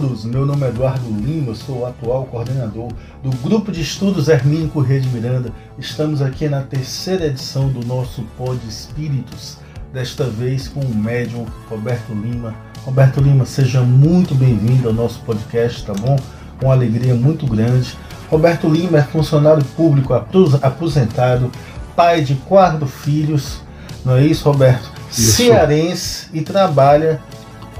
todos, meu nome é Eduardo Lima, sou o atual coordenador do Grupo de Estudos Hermínio Corrêa de Miranda. Estamos aqui na terceira edição do nosso Pod Espíritos, desta vez com o médium Roberto Lima. Roberto Lima, seja muito bem-vindo ao nosso podcast, tá bom? Com alegria muito grande. Roberto Lima é funcionário público aposentado, pai de quatro filhos, não é isso, Roberto? Isso. Cearense e trabalha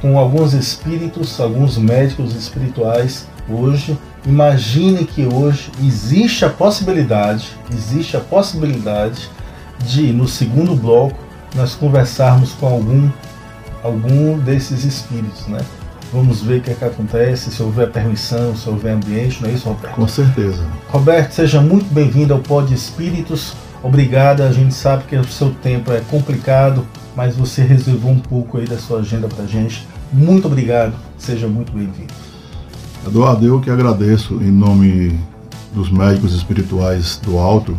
com alguns espíritos, alguns médicos espirituais hoje. Imagine que hoje existe a possibilidade, existe a possibilidade de no segundo bloco nós conversarmos com algum algum desses espíritos, né? Vamos ver o que, é que acontece, se houver permissão, se houver ambiente, não é isso, Roberto? Com certeza. Roberto, seja muito bem-vindo ao Pod Espíritos. Obrigado, a gente sabe que o seu tempo é complicado, mas você reservou um pouco aí da sua agenda para gente. Muito obrigado, seja muito bem-vindo. Eduardo, eu que agradeço em nome dos médicos espirituais do Alto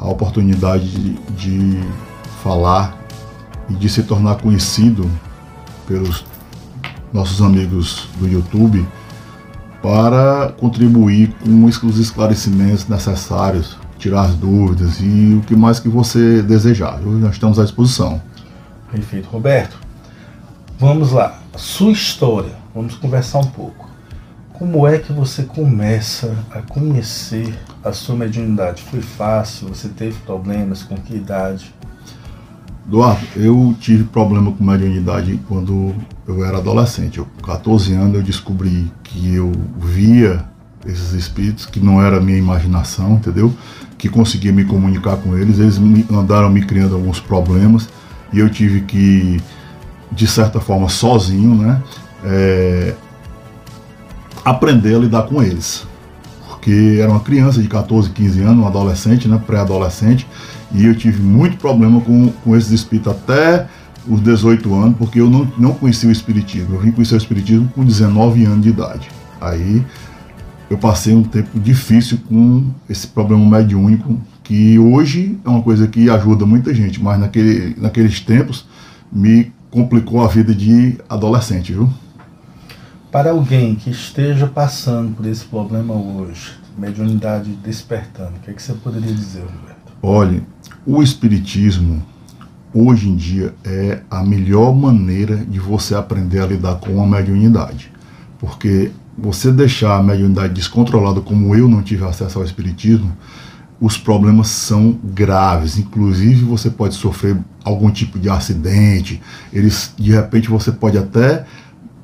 a oportunidade de, de falar e de se tornar conhecido pelos nossos amigos do YouTube para contribuir com os esclarecimentos necessários, tirar as dúvidas e o que mais que você desejar. Nós estamos à disposição. Perfeito. Roberto, vamos lá. Sua história, vamos conversar um pouco. Como é que você começa a conhecer a sua mediunidade? Foi fácil? Você teve problemas? Com que idade? Eduardo, eu tive problema com mediunidade quando eu era adolescente. Eu, com 14 anos eu descobri que eu via esses espíritos, que não era minha imaginação, entendeu? Que conseguia me comunicar com eles. Eles me, andaram me criando alguns problemas e eu tive que, de certa forma, sozinho, né? É, aprender a lidar com eles. Porque era uma criança de 14, 15 anos, um adolescente, né? Pré-adolescente e eu tive muito problema com, com esses espíritos até os 18 anos, porque eu não, não conhecia o espiritismo. Eu vim conhecer o espiritismo com 19 anos de idade. Aí eu passei um tempo difícil com esse problema mediúnico, que hoje é uma coisa que ajuda muita gente, mas naquele, naqueles tempos me complicou a vida de adolescente, viu? Para alguém que esteja passando por esse problema hoje, mediunidade despertando, o que, é que você poderia dizer, Roberto? Olhe, o Espiritismo, hoje em dia, é a melhor maneira de você aprender a lidar com a mediunidade. Porque você deixar a mediunidade descontrolada, como eu não tive acesso ao Espiritismo, os problemas são graves. Inclusive, você pode sofrer algum tipo de acidente, eles, de repente, você pode até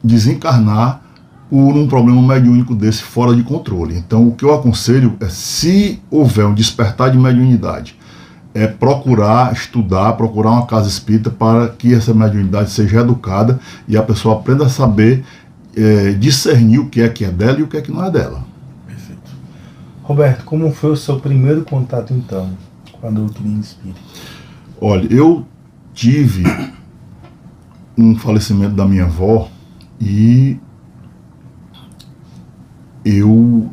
desencarnar por um problema mediúnico desse fora de controle. Então, o que eu aconselho é, se houver um despertar de mediunidade, é procurar estudar, procurar uma casa espírita para que essa mediunidade seja educada e a pessoa aprenda a saber é, discernir o que é que é dela e o que é que não é dela. Roberto, como foi o seu primeiro contato então com a doutrina espírita? Olha, eu tive um falecimento da minha avó e eu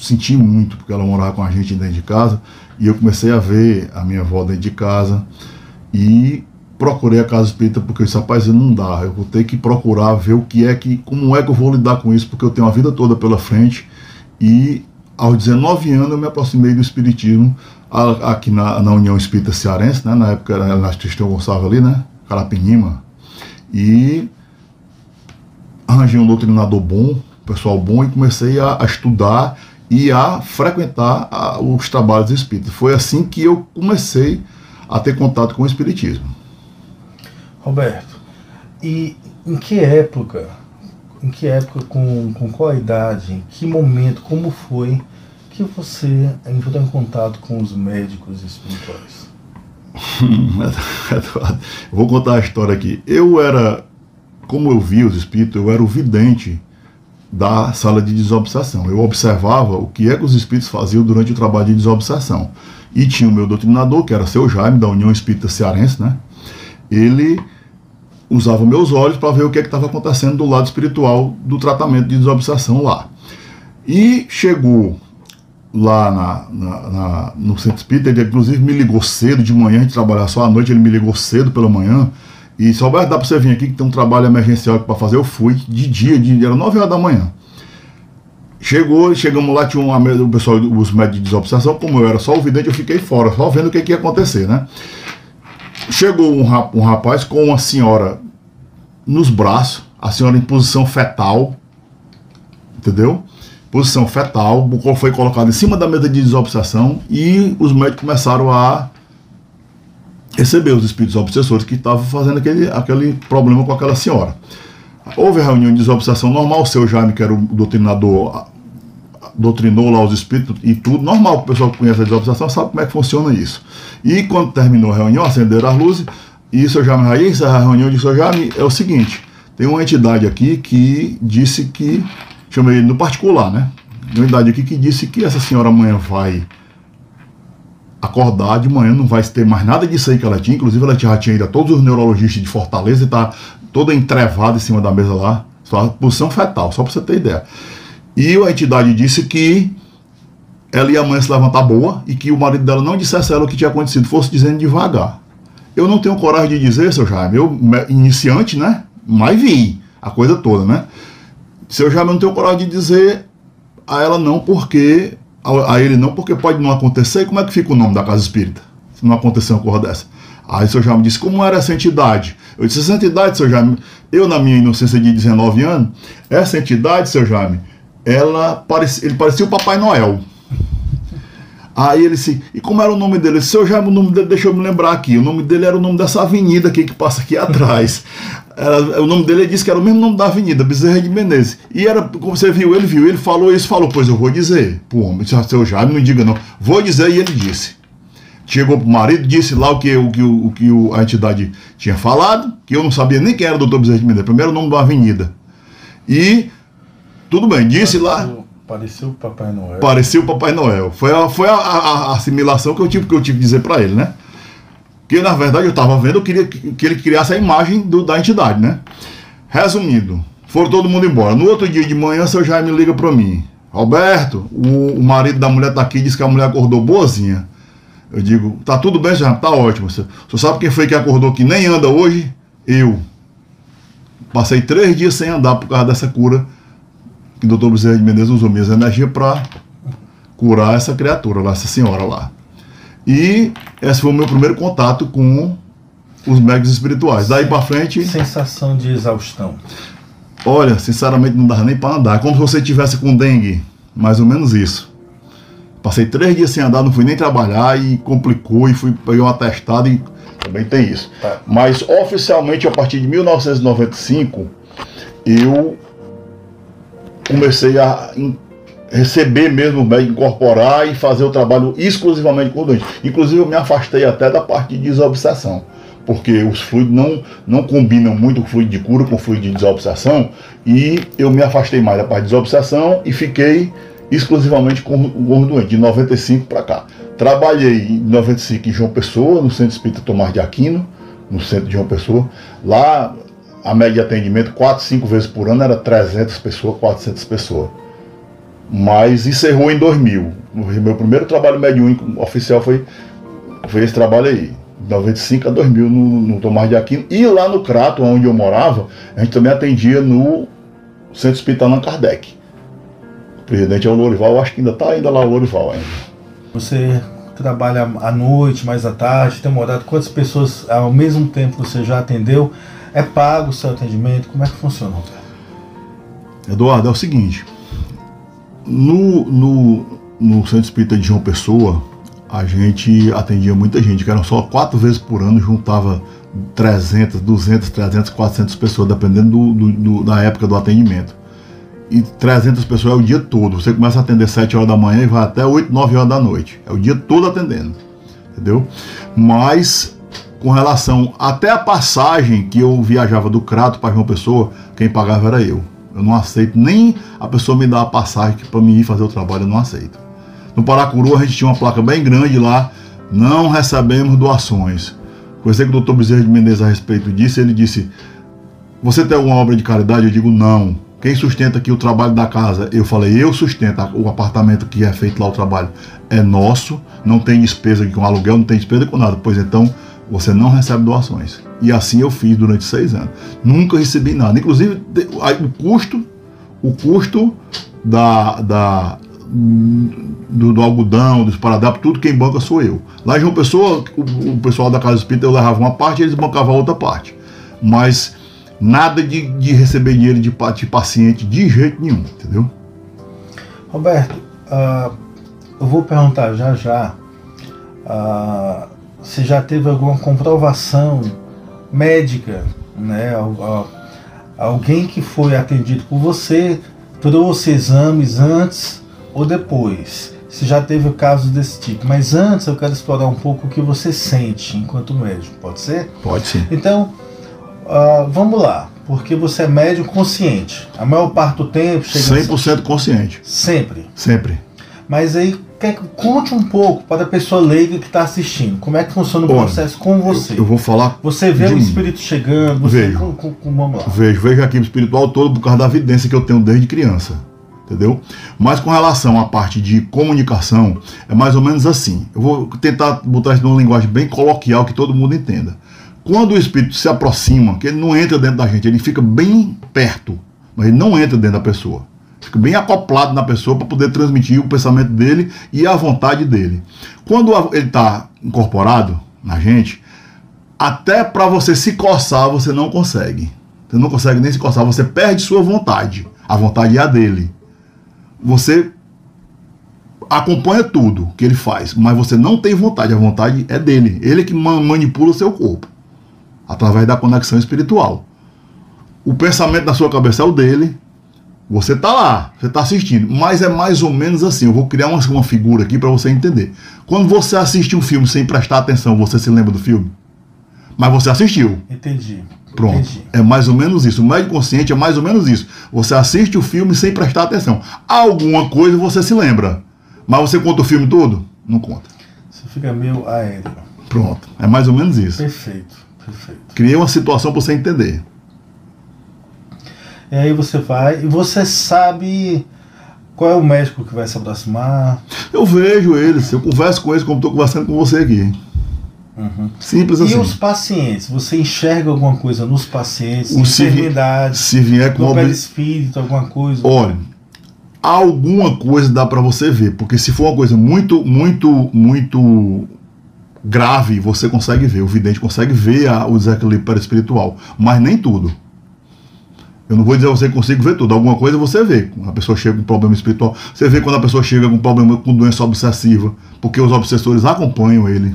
senti muito, porque ela morava com a gente dentro de casa e eu comecei a ver a minha avó dentro de casa e procurei a casa espírita porque eu disse, rapaz, não dá, eu vou ter que procurar ver o que é que, como é que eu vou lidar com isso, porque eu tenho a vida toda pela frente e aos 19 anos eu me aproximei do espiritismo aqui na, na União Espírita Cearense, né, na época era na Tristão Gonçalves ali, né, Carapinima, e arranjei um doutrinador bom, pessoal bom e comecei a, a estudar e a frequentar a, os trabalhos espíritas. Foi assim que eu comecei a ter contato com o espiritismo. Roberto, e em que época, em que época, com, com qual idade, em que momento, como foi que você entrou em contato com os médicos espirituais? Vou contar a história aqui. Eu era, como eu via os espíritos, eu era o vidente da sala de desobsessão. Eu observava o que é que os espíritos faziam durante o trabalho de desobsessão. E tinha o meu doutrinador, que era seu Jaime, da União Espírita Cearense, né? Ele usava meus olhos para ver o que é estava acontecendo do lado espiritual do tratamento de desobsessão lá. E chegou lá na, na, na, no centro espírita, ele inclusive me ligou cedo de manhã, a gente trabalhava só à noite, ele me ligou cedo pela manhã E só vai dar para você vir aqui que tem um trabalho emergencial para fazer. Eu fui de dia, de, era 9 horas da manhã. Chegou, chegamos lá, tinha uma, o pessoal, os médicos de desobsessão, como eu era só o vidente, eu fiquei fora, só vendo o que, que ia acontecer, né? Chegou um, um rapaz com uma senhora nos braços, a senhora em posição fetal, entendeu? Posição fetal, o corpo foi colocado em cima da mesa de desobsessão e os médicos começaram a receber os espíritos obsessores que estavam fazendo aquele, aquele problema com aquela senhora. Houve reunião de desobsessão normal, o seu Jaime, que era o doutrinador, doutrinou lá os espíritos e tudo, normal, o pessoal que conhece a desobsessão sabe como é que funciona isso. E quando terminou a reunião, acenderam as luzes, e o seu Jaime Raiz, a reunião de seu Jaime é o seguinte, tem uma entidade aqui que disse que, chamei ele no particular, né? Uma entidade aqui que disse que essa senhora amanhã vai acordar de manhã, não vai ter mais nada disso aí que ela tinha. Inclusive, ela já tinha ido a todos os neurologistas de Fortaleza e tá toda entrevada em cima da mesa lá. Só posição fetal, só para você ter ideia. E a entidade disse que ela ia amanhã se levantar boa e que o marido dela não dissesse a ela o que tinha acontecido, fosse dizendo devagar. Eu não tenho coragem de dizer, seu Jaime, eu, iniciante, né? Mas vi a coisa toda, né? Seu Jaime, eu não tenho coragem de dizer a ela não, porque a, ele não, porque pode não acontecer. E como é que fica o nome da casa espírita? Se não acontecer uma coisa dessa. Aí o senhor Jaime disse, como era essa entidade? Eu disse, essa entidade, senhor Jaime, eu na minha inocência de 19 anos, essa entidade, senhor Jaime, ela parecia, ele parecia o Papai Noel. Aí ele disse, e como era o nome dele? Seu Jaime, o nome dele, deixa eu me lembrar aqui, o nome dele era o nome dessa avenida aqui que passa aqui atrás. Era, o nome dele ele disse que era o mesmo nome da avenida, Bezerra de Menezes. E era, como você viu, ele viu, ele falou isso, falou, pois eu vou dizer. Pô, homem, seu Jaime, não diga não. Vou dizer, e ele disse. Chegou pro marido, disse lá o que, o que, o, que a entidade tinha falado, que eu não sabia nem quem era o doutor Bezerra de Menezes. Primeiro o nome da avenida. E, tudo bem, disse lá. Pareceu o Papai Noel. Pareceu o Papai Noel. Foi a, foi a, a, a assimilação que eu tive que eu tive que dizer para ele, né? Que na verdade eu estava vendo, eu queria que ele criasse a imagem do, da entidade, né? Resumindo, foram todo mundo embora. No outro dia de manhã, seu Jaime liga para mim. Roberto, o, o, marido da mulher tá aqui, disse que a mulher acordou boazinha. Eu digo, tá tudo bem, senhor? Tá ótimo. Você sabe quem foi que acordou que nem anda hoje? Eu. Passei três dias sem andar por causa dessa cura que o doutor Bezerra de Menezes usou minhas energias para curar essa criatura lá, essa senhora lá. E esse foi o meu primeiro contato com os médicos espirituais. Daí para frente. Sensação de exaustão. Olha, sinceramente não dava nem para andar. Como se você tivesse com dengue. Mais ou menos isso. Passei três dias sem andar, não fui nem trabalhar e complicou e fui pegar um atestado e também tem isso. Tá. Mas oficialmente a partir de 1995 eu comecei a receber mesmo médico, incorporar e fazer o trabalho exclusivamente com o doente. Inclusive eu me afastei até da parte de desobsessão, porque os fluidos não, não combinam muito o fluido de cura com o fluido de desobsessão e eu me afastei mais da parte de desobsessão e fiquei exclusivamente com, com o doente, de 95 para cá. Trabalhei em 95 em João Pessoa, no Centro Espírita Tomás de Aquino, no centro de João Pessoa. Lá a média de atendimento, 4, 5 vezes por ano, era 300 pessoas, 400 pessoas. Mas encerrou em 2000. Meu primeiro trabalho médium oficial foi, foi esse trabalho aí. De 95 a 2000 no, no Tomás de Aquino. E lá no Crato, onde eu morava, a gente também atendia no Centro Hospitalar Kardec. O presidente é o Lorival, acho que ainda está ainda lá o Lorival ainda. Você trabalha à noite, mais à tarde, tem morado, quantas pessoas ao mesmo tempo você já atendeu? É pago o seu atendimento? Como é que funciona, Eduardo, é o seguinte. No, no, no Centro Espírita de João Pessoa, a gente atendia muita gente, que eram só quatro vezes por ano, juntava 300, 200, 300, 400 pessoas, dependendo do, do, do, da época do atendimento. E 300 pessoas é o dia todo. Você começa a atender 7 horas da manhã e vai até 8, 9 horas da noite. É o dia todo atendendo. Entendeu? Mas com relação até a passagem que eu viajava do Crato para João Pessoa, quem pagava era eu. Eu não aceito nem a pessoa me dar a passagem para mim ir fazer o trabalho, eu não aceito. No Paracuru a gente tinha uma placa bem grande lá, não recebemos doações. Conversei com o doutor Bezerra de Menezes a respeito disso, ele disse: Você tem alguma obra de caridade? Eu digo: Não. Quem sustenta aqui o trabalho da casa? Eu falei: Eu sustento o apartamento que é feito lá o trabalho. É nosso, não tem despesa com aluguel, não tem despesa com nada. Pois então, você não recebe doações. E assim eu fiz durante seis anos. Nunca recebi nada. Inclusive, o custo, o custo da, da, do, do, algodão, dos paradapos, tudo quem banca sou eu. Lá em João Pessoa, o, o pessoal da Casa Espírita eu levava uma parte e eles bancavam a outra parte. Mas nada de, de receber dinheiro de, de paciente de jeito nenhum, entendeu? Roberto, uh, eu vou perguntar já já uh, se já teve alguma comprovação médica, né? Alguém que foi atendido por você trouxe exames antes ou depois. Se já teve casos desse tipo. Mas antes eu quero explorar um pouco o que você sente enquanto médico, pode ser? Pode sim. Então, uh, vamos lá. Porque você é médium consciente. A maior parte do tempo chega 100% a... consciente. Sempre. Sempre. Mas aí, quer, conte um pouco para a pessoa leiga que está assistindo. Como é que funciona o Olha, processo com você? Eu, eu, vou falar. Você vê o espírito chegando, você vejo, com, com, com, vamos lá. Vejo, vejo aqui o espiritual todo por causa da evidência que eu tenho desde criança. Entendeu? Mas com relação à parte de comunicação, é mais ou menos assim. Eu vou tentar botar isso numa linguagem bem coloquial que todo mundo entenda. Quando o espírito se aproxima, que ele não entra dentro da gente, ele fica bem perto, mas ele não entra dentro da pessoa. Bem acoplado na pessoa para poder transmitir o pensamento dele e a vontade dele. Quando ele está incorporado na gente, até para você se coçar você não consegue. Você não consegue nem se coçar, você perde sua vontade. A vontade é a dele. Você acompanha tudo que ele faz, mas você não tem vontade, a vontade é dele. Ele que manipula o seu corpo através da conexão espiritual. O pensamento da sua cabeça é o dele. Você está lá, você está assistindo, mas é mais ou menos assim. Eu vou criar uma, uma figura aqui para você entender. Quando você assiste um filme sem prestar atenção, você se lembra do filme? Mas você assistiu. Entendi. Pronto. Entendi. É mais ou menos isso. O médio consciente é mais ou menos isso. Você assiste o filme sem prestar atenção. Alguma coisa você se lembra. Mas você conta o filme todo? Não conta. Você fica meio aéreo. Pronto. É mais ou menos isso. Perfeito. Perfeito. Criei uma situação para você entender. E aí você vai e você sabe qual é o médico que vai se aproximar. Eu vejo eles, eu converso com eles como estou conversando com você aqui. Uhum. Simples assim. E os pacientes? Você enxerga alguma coisa nos pacientes? O enfermidade? Se, vier com ob... espírito, alguma coisa? Olha, alguma coisa dá para você ver, porque se for uma coisa muito, muito, muito grave, você consegue ver, o vidente consegue ver a, o desequilíbrio perispiritual, mas nem tudo. Eu não vou dizer a você que consigo ver tudo, alguma coisa você vê. Quando a pessoa chega com problema espiritual, você vê quando a pessoa chega com problema com doença obsessiva, porque os obsessores acompanham ele.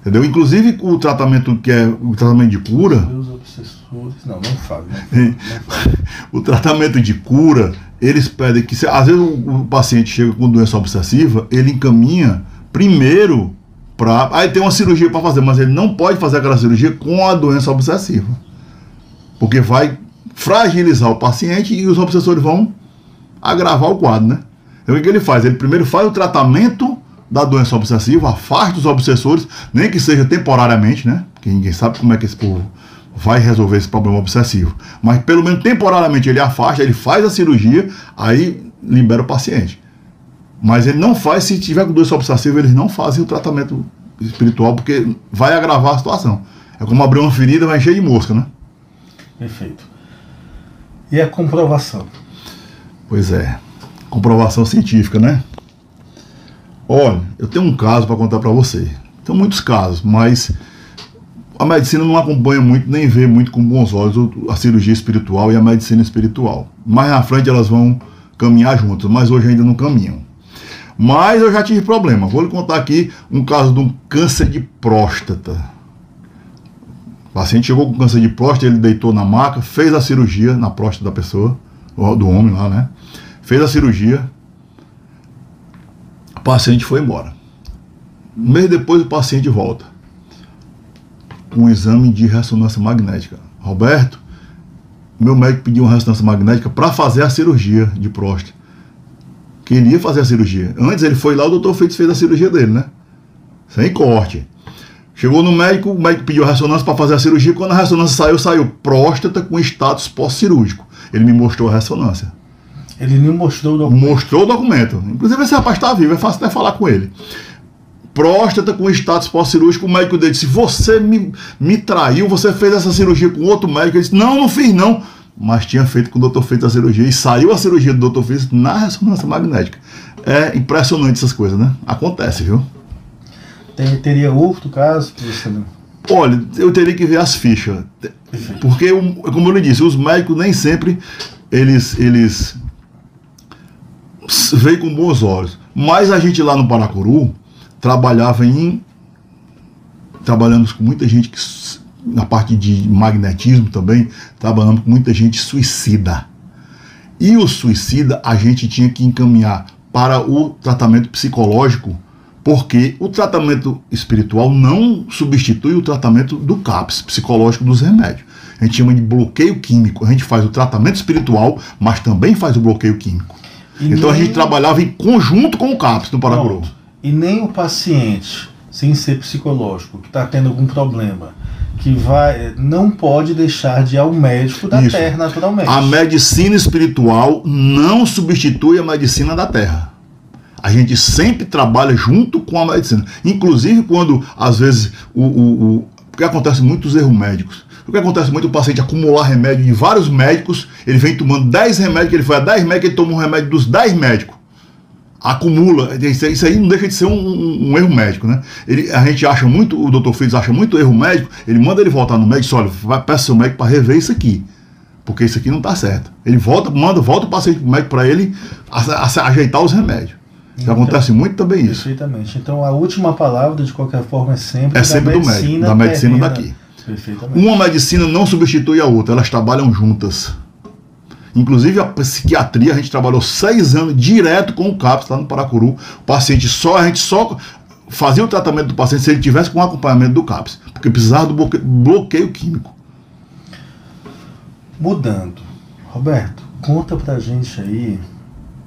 Entendeu? Inclusive o tratamento que é o tratamento de cura. Os obsessores. Não, não falo. Não o tratamento de cura, eles pedem que, às vezes, o, paciente chega com doença obsessiva, ele encaminha primeiro Pra, aí tem uma cirurgia para fazer, mas ele não pode fazer aquela cirurgia com a doença obsessiva. Porque vai fragilizar o paciente e os obsessores vão agravar o quadro, né? Então o que ele faz? Ele primeiro faz o tratamento da doença obsessiva, afasta os obsessores, nem que seja temporariamente, né? Porque ninguém sabe como é que esse povo vai resolver esse problema obsessivo. Mas pelo menos temporariamente ele afasta, ele faz a cirurgia, aí libera o paciente. Mas ele não faz, se tiver com doença obsessiva, eles não fazem o tratamento espiritual, porque vai agravar a situação. É como abrir uma ferida vai encher de mosca, né? Perfeito. E a comprovação? Pois é. Comprovação científica, né? Olha, eu tenho um caso para contar para você. Tem muitos casos, mas a medicina não acompanha muito, nem vê muito com bons olhos a cirurgia espiritual e a medicina espiritual. Mais na frente elas vão caminhar juntas, mas hoje ainda não caminham. Mas eu já tive problema. Vou lhe contar aqui um caso de um câncer de próstata. O paciente chegou com câncer de próstata, ele deitou na maca, fez a cirurgia na próstata da pessoa, do homem lá, né? Fez a cirurgia. O paciente foi embora. Um mês depois o paciente volta. Com um exame de ressonância magnética. Roberto, meu médico pediu uma ressonância magnética para fazer a cirurgia de próstata que ele ia fazer a cirurgia. Antes ele foi lá, o doutor Freitas fez a cirurgia dele, né? Sem corte. Chegou no médico, o médico pediu a ressonância para fazer a cirurgia. Quando a ressonância saiu, saiu próstata com status pós-cirúrgico. Ele me mostrou a ressonância. Ele me mostrou o documento? Mostrou o documento. Inclusive, esse rapaz está vivo, é fácil até falar com ele. próstata com status pós-cirúrgico. O médico dele disse: Você me, me traiu, você fez essa cirurgia com outro médico. Ele disse: Não, não fiz não. Mas tinha feito com o doutor Freitas a cirurgia e saiu a cirurgia do doutor Freitas na ressonância magnética. É impressionante essas coisas, né? Acontece, viu? Tem, teria outro caso. Olha, eu teria que ver as fichas. Porque, como eu lhe disse, os médicos nem sempre eles, eles veio com bons olhos. Mas a gente lá no Paracuru trabalhava em. Trabalhamos com muita gente que. Na parte de magnetismo também, trabalhamos com muita gente suicida. E o suicida a gente tinha que encaminhar para o tratamento psicológico, porque o tratamento espiritual não substitui o tratamento do CAPS, psicológico dos remédios. A gente chama de bloqueio químico. A gente faz o tratamento espiritual, mas também faz o bloqueio químico. E então nem... a gente trabalhava em conjunto com o CAPS no Paracuru. E nem o paciente, sem ser psicológico, que está tendo algum problema, que vai não pode deixar de ir ao médico da Isso. terra naturalmente. A medicina espiritual não substitui a medicina da terra. A gente sempre trabalha junto com a medicina. Inclusive quando, às vezes, o, o, o porque acontece muitos erros médicos. O que acontece muito o paciente acumular remédio de vários médicos, ele vem tomando 10 remédios, ele foi a 10 médicos, ele toma um remédio dos 10 médicos. Acumula, isso aí não deixa de ser um, um, um erro médico, né? Ele, a gente acha muito, o doutor Fritz acha muito erro médico, ele manda ele voltar no médico e olha, vai, peça seu médico para rever isso aqui porque isso aqui não está certo. Ele volta, manda, volta o paciente médico para ele a, a, a, ajeitar os remédios. Então, acontece muito também isso. Perfeitamente. Então a última palavra, de qualquer forma, é sempre, é sempre do médico, da medicina daqui. Uma medicina não substitui a outra, elas trabalham juntas. Inclusive a psiquiatria, a gente trabalhou seis anos direto com o CAPS lá no Paracuru. O paciente só, a gente só fazia o tratamento do paciente se ele tivesse com acompanhamento do CAPS, porque precisava do bloqueio químico. Mudando, Roberto, conta pra gente aí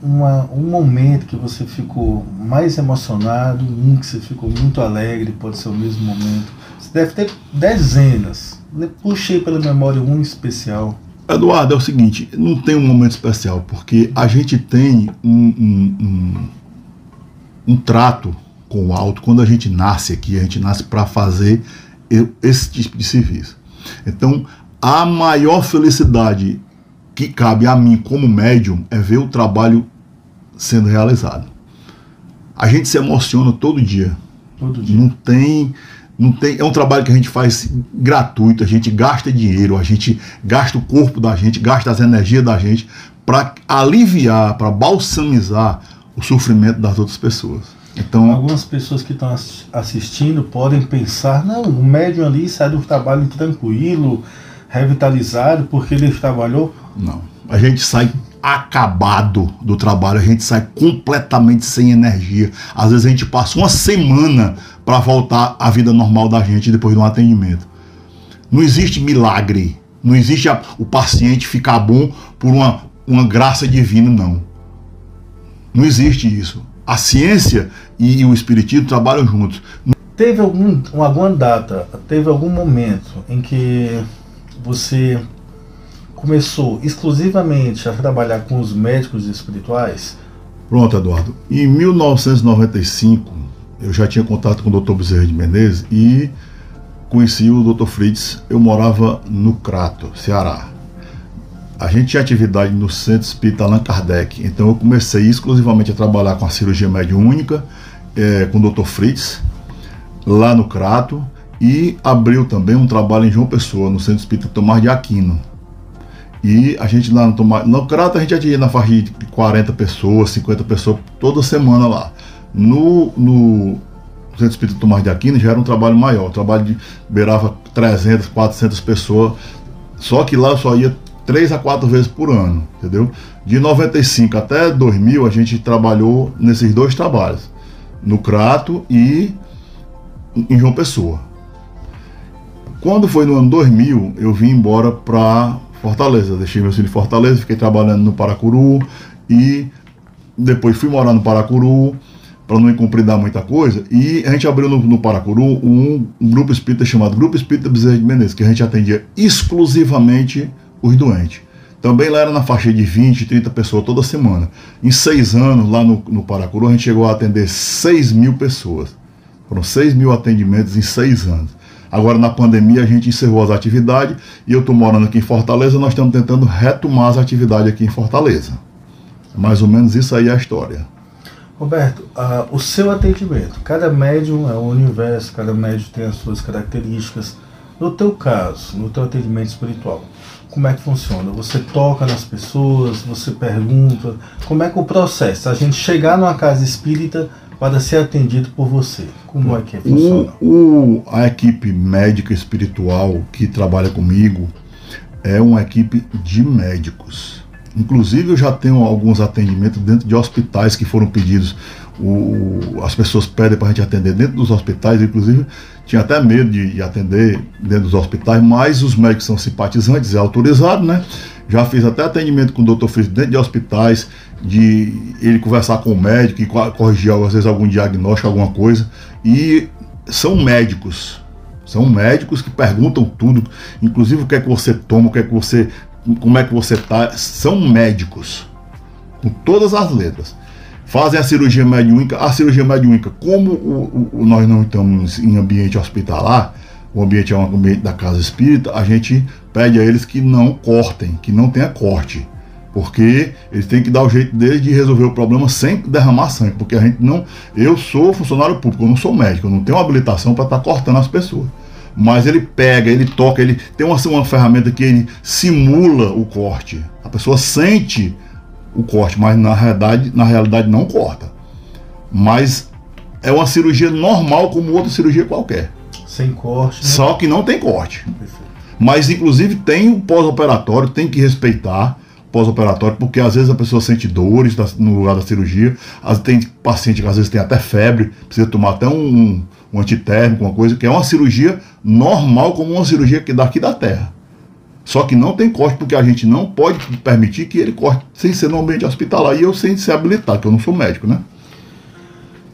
uma, um momento que você ficou mais emocionado, um que você ficou muito alegre, pode ser o mesmo momento deve ter dezenas. Puxei pela memória um especial. Eduardo, é o seguinte, não tem um momento especial, porque a gente tem um, um, um, um trato com o alto quando a gente nasce aqui, a gente nasce para fazer esse tipo de serviço. Então, a maior felicidade que cabe a mim como médium é ver o trabalho sendo realizado. A gente se emociona todo dia. Todo dia. Não tem não tem, é um trabalho que a gente faz gratuito, a gente gasta dinheiro, a gente gasta o corpo da gente, gasta as energias da gente para aliviar, para balsamizar o sofrimento das outras pessoas. Então, algumas pessoas que estão assistindo podem pensar, não, o médium ali sai do trabalho tranquilo, revitalizado, porque ele trabalhou. Não. A gente sai acabado do trabalho, a gente sai completamente sem energia. Às vezes a gente passa uma semana para voltar à vida normal da gente depois de um atendimento. Não existe milagre, não existe a, o paciente ficar bom por uma, uma graça divina, não. Não existe isso. A ciência e o espiritismo trabalham juntos. Teve algum, alguma data, teve algum momento em que você começou exclusivamente a trabalhar com os médicos espirituais? Pronto, Eduardo. Em 1995, eu já tinha contato com o Dr. Bezerra de Menezes e conheci o Dr. Fritz. Eu morava no Crato, Ceará. A gente tinha atividade no Centro Espírita Allan Kardec, então eu comecei exclusivamente a trabalhar com a cirurgia mediúnica, é, com o Dr. Fritz, lá no Crato, e abriu também um trabalho em João Pessoa, no Centro Espírita Tomás de Aquino. E a gente lá no Tomás, no Crato a gente atingia na faixa de 40 pessoas, 50 pessoas toda semana lá. No, no Centro Espírita Tomás de Aquino já era um trabalho maior, o trabalho de beirava 300, 400 pessoas, só que lá só ia três a quatro vezes por ano, entendeu? De 95 até 2000 a gente trabalhou nesses dois trabalhos, no Crato e em João Pessoa. Quando foi no ano 2000, eu vim embora para Fortaleza, deixei meu filho em Fortaleza, fiquei trabalhando no Paracuru e depois fui morar no Paracuru para não incumpridar muita coisa. E a gente abriu no, no Paracuru um, um, grupo espírita chamado Grupo Espírita Bezerra de Menezes, que a gente atendia exclusivamente os doentes. Também lá era na faixa de 20, 30 pessoas toda semana. Em seis anos, lá no, no Paracuru, a gente chegou a atender 6 mil pessoas. Foram 6 mil atendimentos em seis anos. Agora, na pandemia, a gente encerrou as atividades e eu estou morando aqui em Fortaleza. Nós estamos tentando retomar as atividades aqui em Fortaleza. Mais ou menos isso aí é a história. Roberto, uh, o seu atendimento, cada médium é um universo, cada médium tem as suas características. No teu caso, no teu atendimento espiritual, como é que funciona? Você toca nas pessoas, você pergunta, como é que o processo? A gente chegar numa casa espírita para ser atendido por você? Como é que funciona? O, o, a equipe médica espiritual que trabalha comigo é uma equipe de médicos. Inclusive eu já tenho alguns atendimentos dentro de hospitais que foram pedidos. O, as pessoas pedem para a gente atender dentro dos hospitais, inclusive tinha até medo de, de, atender dentro dos hospitais, mas os médicos são simpatizantes, é autorizado, né? Já fiz até atendimento com o doutor Fritz dentro de hospitais, de ele conversar com o médico e corrigir às vezes algum diagnóstico, alguma coisa. E são médicos, são médicos que perguntam tudo, inclusive o que é que você toma, o que é que você, como é que você tá. São médicos, com todas as letras. Fazem a cirurgia mediúnica. A cirurgia mediúnica, como o, o, nós não estamos em ambiente hospitalar, o ambiente é um ambiente da casa espírita, a gente pede a eles que não cortem, que não tenha corte porque eles têm que dar o jeito deles de resolver o problema sem derramar sangue, porque a gente não, eu sou funcionário público, eu não sou médico, eu não tenho habilitação para estar tá cortando as pessoas. Mas ele pega, ele toca, ele tem uma, uma ferramenta que ele simula o corte. A pessoa sente o corte, mas na realidade, na realidade não corta. Mas é uma cirurgia normal como outra cirurgia qualquer. Sem corte. Né? Só que não tem corte. Perfeito. Mas inclusive tem o pós-operatório, tem que respeitar pós-operatório, porque às vezes a pessoa sente dores no lugar da cirurgia, tem paciente que às vezes tem até febre, precisa tomar até um, um antitérmico, uma coisa, que é uma cirurgia normal, como uma cirurgia que daqui da Terra. Só que não tem corte, porque a gente não pode permitir que ele corte sem ser no ambiente hospitalar. E eu sem ser habilitado, que eu não sou médico, né?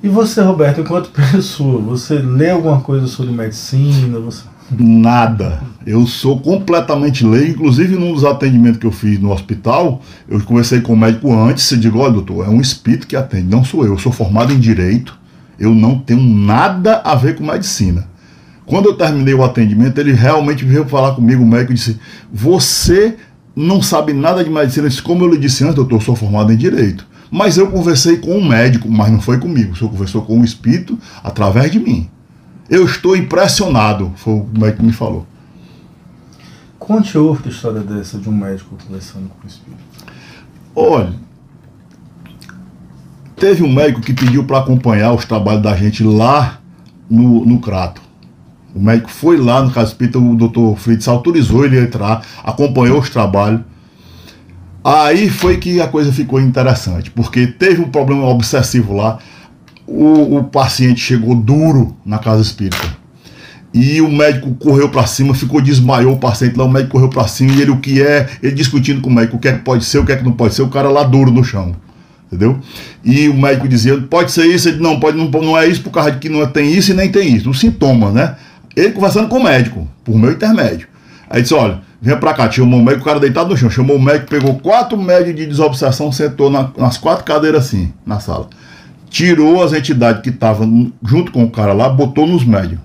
E você, Roberto, enquanto pessoa, você lê alguma coisa sobre medicina? Você... Nada. Eu sou completamente leigo. Inclusive, num dos atendimentos que eu fiz no hospital, eu conversei com o médico antes e digo: olha, doutor, é um espírito que atende, não sou eu. Eu sou formado em direito, eu não tenho nada a ver com medicina. Quando eu terminei o atendimento, ele realmente veio falar comigo, o médico disse: Você não sabe nada de medicina. Disse, Como eu lhe disse antes, doutor, eu sou formado em direito. Mas eu conversei com um médico, mas não foi comigo. O senhor conversou com um espírito através de mim. Eu estou impressionado, foi o médico que me falou. Conte outra história dessa de um médico conversando com o espírito. Olha, teve um médico que pediu para acompanhar os trabalhos da gente lá no, no Crato. O médico foi lá no caso espírita, o doutor Fritz autorizou ele a entrar, acompanhou os trabalhos. Aí foi que a coisa ficou interessante, porque teve um problema obsessivo lá o, o paciente chegou duro na casa espírita. E o médico correu para cima, ficou desmaiou o paciente lá, o médico correu para cima e ele o que é, ele discutindo com o médico o que é que pode ser, o que é que não pode ser, o cara lá duro no chão. Entendeu? E o médico dizia, pode ser isso, ele não pode, não, não é isso por causa de que não tem isso e nem tem isso, os sintomas, né? Ele conversando com o médico, por meu intermédio. Aí disse, olha, vem pra cá, chamou o médico, o cara deitado no chão, chamou o médico, pegou quatro médicos de desobsessão, sentou na, nas quatro cadeiras assim, na sala tirou as entidades que estavam junto com o cara lá, botou nos médios.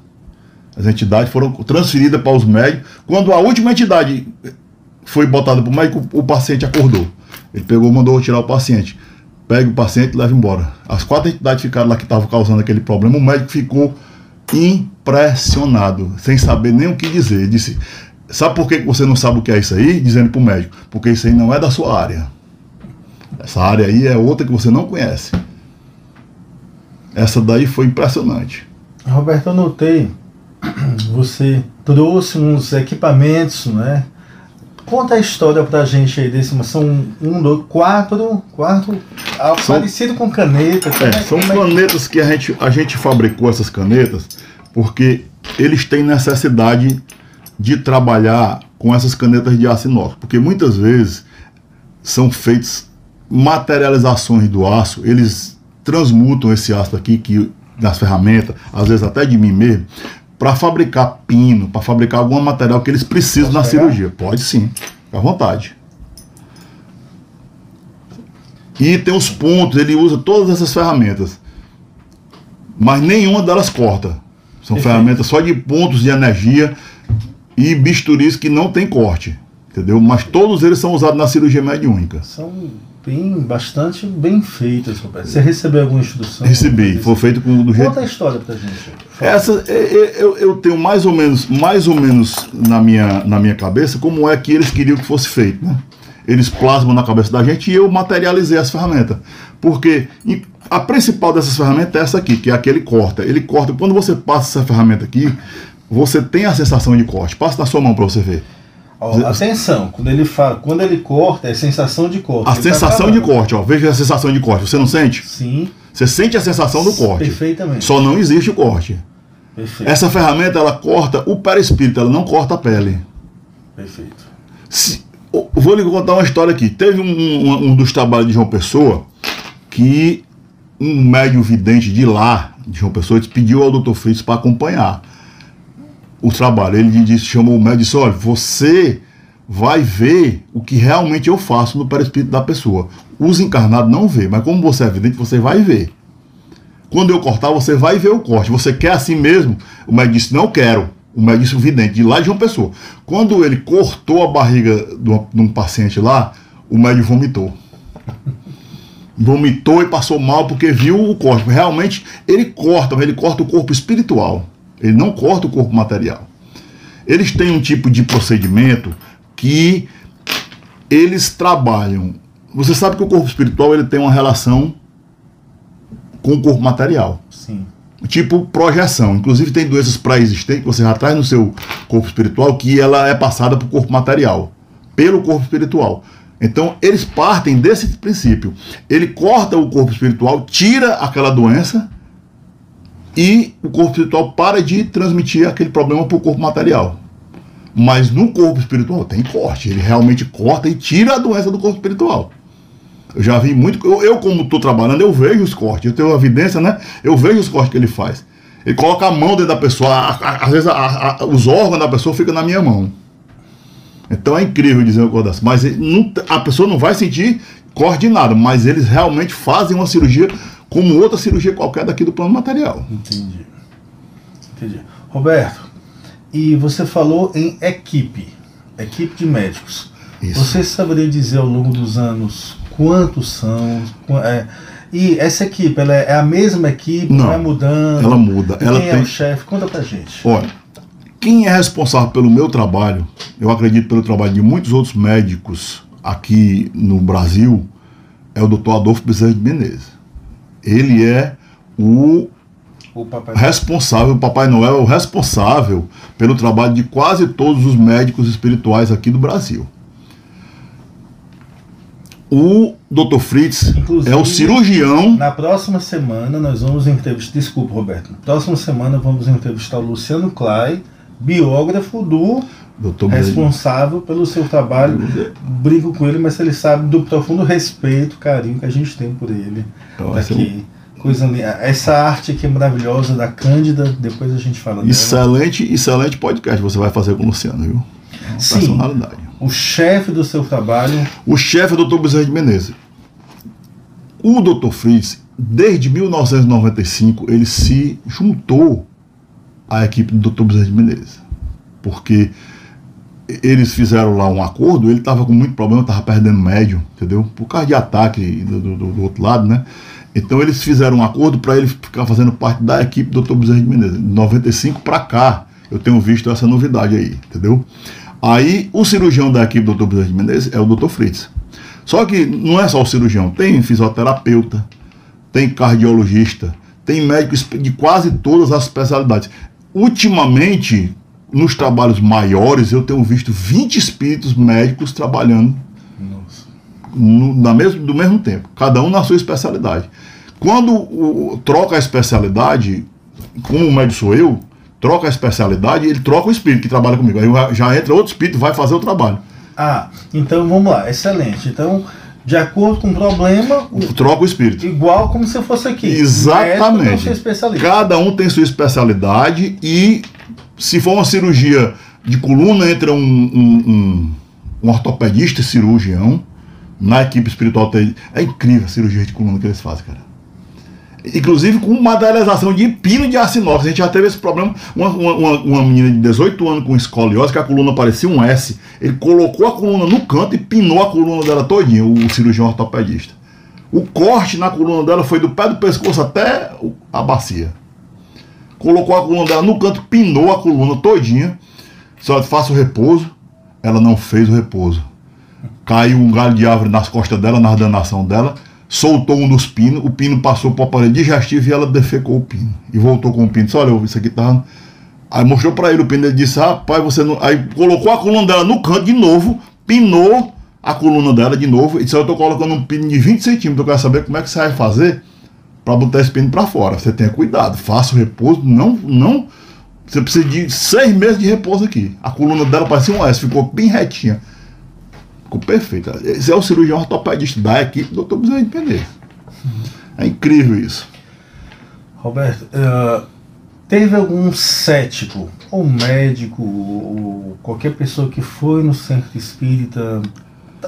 As entidades foram transferidas para os médios. Quando a última entidade foi botada para o médico, o paciente acordou. Ele pegou mandou tirar o paciente. Pega o paciente e leva embora. As quatro entidades ficaram lá que estavam causando aquele problema. O médico ficou impressionado, sem saber nem o que dizer. Ele disse: Sabe por que você não sabe o que é isso aí? Dizendo para o médico: Porque isso aí não é da sua área. Essa área aí é outra que você não conhece. Essa daí foi impressionante. Roberto, eu notei, você trouxe uns equipamentos, né? Conta a história pra gente aí desse, são um, dois, quatro, quatro, são, parecido com caneta. É, é, são canetas que a gente, a gente fabricou essas canetas porque eles têm necessidade de trabalhar com essas canetas de aço inox, porque muitas vezes são feitas materializações do aço, eles transmutam esse ácido aqui que nas ferramentas, às vezes até de mim mesmo, para fabricar pino, para fabricar algum material que eles precisam Posso na pegar? cirurgia. Pode sim, à vontade. E tem os pontos, ele usa todas essas ferramentas. mas nenhuma delas corta. São Perfeito. ferramentas só de pontos de energia e bisturis que não tem corte, entendeu? Mas todos eles são usados na cirurgia mediúnica. São bem, bastante bem feitas, Roberto. Você recebeu alguma instrução? Recebi, foi feito com, do jeito Conta a história pra gente. Fala. Essa é, é, eu, eu tenho mais ou menos, mais ou menos na minha, na minha cabeça como é que eles queriam que fosse feito, né? Eles plasmam na cabeça da gente e eu materializei as ferramentas. Porque a principal dessas ferramentas é essa aqui, que é aquele corta. Ele corta. Quando você passa essa ferramenta aqui, você tem a sensação de corte. Passa na sua mão para você ver. Ó, atenção, quando ele fala, quando ele corta, é sensação de corte. A Ele tá sensação de falando. corte, ó. Veja a sensação de corte. Você não sente? Sim, Você sente a sensação do corte. perfeitamente. Só não existe o corte. Perfeito. Essa ferramenta ela corta o perispírito, ela não corta a pele. Perfeito. Se- vou lhe contar uma história aqui. Teve um, um- um dos trabalhos de João Pessoa que um médium vidente de lá, de João Pessoa, pediu ao Dr. Fritz para acompanhar o trabalho. Ele disse, chamou o médium e disse: olha, você vai ver o que realmente eu faço no perispírito da pessoa. Os encarnados não vê, mas como você é vidente, você vai ver. Quando eu cortar, você vai ver o corte. Você quer assim mesmo? O médico disse, não quero. O médico disse, vidente, de lá de uma pessoa. Quando ele cortou a barriga de um, de um paciente lá, o médico vomitou. Vomitou e passou mal porque viu o corte. Realmente, ele corta, mas ele corta o corpo espiritual. Ele não corta o corpo material. Eles têm um tipo de procedimento que eles trabalham. Você sabe que o corpo espiritual ele tem uma relação com o corpo material Sim. tipo projeção. Inclusive tem doenças pré-existentes que você já traz no seu corpo espiritual que ela é passada para o corpo material, pelo corpo espiritual. Então eles partem desse princípio. Ele corta o corpo espiritual, tira aquela doença e o corpo espiritual para de transmitir aquele problema para o corpo material. Mas no corpo espiritual tem corte. Ele realmente corta e tira a doença do corpo espiritual. Eu já vi muito. Eu, eu como estou trabalhando, eu vejo os cortes. Eu tenho evidência, né? Eu vejo os cortes que ele faz. Ele coloca a mão dentro da pessoa. a- a- às vezes a- os órgãos da pessoa ficam na minha mão. Então é incrível dizer uma coisa. Mas não a pessoa não vai sentir corte de nada. Mas eles realmente fazem uma cirurgia como outra cirurgia qualquer daqui do plano material. Entendi. Entendi. Roberto, e você falou em equipe, equipe de médicos. Isso. Você saberia dizer ao longo dos anos quantos são? É, e essa equipe, ela é a mesma equipe? Não. vai mudando? Ela muda. Quem Ela é tem. o chefe? Conta pra gente. Olha, quem é responsável pelo meu trabalho, eu acredito pelo trabalho de muitos outros médicos aqui no Brasil, é o Dr. Adolfo Bezerra de Menezes. Ele é o O responsável, o Papai Noel é o responsável pelo trabalho de quase todos os médicos espirituais aqui do Brasil. O Dr. Fritz Inclusive, é o cirurgião. Na próxima semana nós vamos entrevistar. Desculpa, Roberto. Na próxima semana vamos entrevistar o Luciano Clay, biógrafo do Dr. Responsável pelo seu trabalho. Brinco com ele, mas ele sabe do profundo respeito, carinho que a gente tem por ele Então, esse é um aqui. Coisa linda. Essa arte aqui maravilhosa da Cândida, depois a gente fala dela. Excelente, excelente podcast você vai fazer com o Luciano, viu? É Sim. personalidade. O chefe do seu trabalho, O chefe é o Dr. Bezerra de Menezes. O Dr. Fritz, desde 1995, ele se juntou à equipe do Dr. Bezerra de Menezes. Porque eles fizeram lá um acordo, ele estava com muito problema, estava perdendo médio, entendeu? Por causa de ataque do, do- do- outro lado, né? Então eles fizeram um acordo para ele ficar fazendo parte da equipe do Dr. Bezerra de Menezes. De 95 para cá, eu tenho visto essa novidade aí, entendeu? Aí o cirurgião da equipe do Dr. Bezerra de Menezes é o Dr. Fritz. Só que não é só o cirurgião, tem fisioterapeuta, tem cardiologista, tem médico de quase todas as especialidades. Ultimamente, nos trabalhos maiores, eu tenho visto 20 espíritos médicos trabalhando no- na mesmo, do mesmo tempo, cada um na sua especialidade. Quando o- troca a especialidade, como o médico sou eu, troca a especialidade, ele troca o espírito que trabalha comigo. Aí já- entra outro espírito, vai fazer o trabalho. Ah, então vamos lá, excelente. Então, de acordo com o problema, o- Troca o espírito. igual como se fosse aqui. Exatamente. Cada um tem sua especialidade e se for uma cirurgia de coluna, entra um, um, um, um ortopedista cirurgião na equipe espiritual. É incrível a cirurgia de coluna que eles fazem, cara. inclusive com materialização de pino de aço inox. A gente já teve esse problema. Uma, uma, uma, menina de 18 anos com escoliose, que a coluna parecia um S. Ele colocou a coluna no canto e pinou a coluna dela todinha, o cirurgião ortopedista. O corte na coluna dela foi do pé do pescoço até a bacia. Colocou a coluna dela no canto, pinou a coluna todinha. Só faça o repouso. Ela não fez o repouso. Caiu um galho de árvore nas costas dela, na danação dela soltou um dos pinos, o pino passou para o aparelho digestivo e ela defecou o pino. E voltou com o pino. Disse, olha, isso aqui tá. Aí mostrou para ele o pino, ele disse, rapaz, você não. Aí colocou a coluna dela no canto de novo, pinou a coluna dela de novo e disse, eu tô colocando um pino de 20 centímetros, eu quero saber como é que você vai fazer para botar esse pino para fora. Você tenha cuidado, faça o repouso, não, não. Você precisa de seis meses de repouso aqui. A coluna dela parecia um S, ficou bem retinha. Ficou perfeita. Esse é o cirurgião ortopedista da equipe do Dr. Bezerra de. É incrível isso. Roberto, uh, teve algum cético, ou médico, ou qualquer pessoa que foi no centro espírita,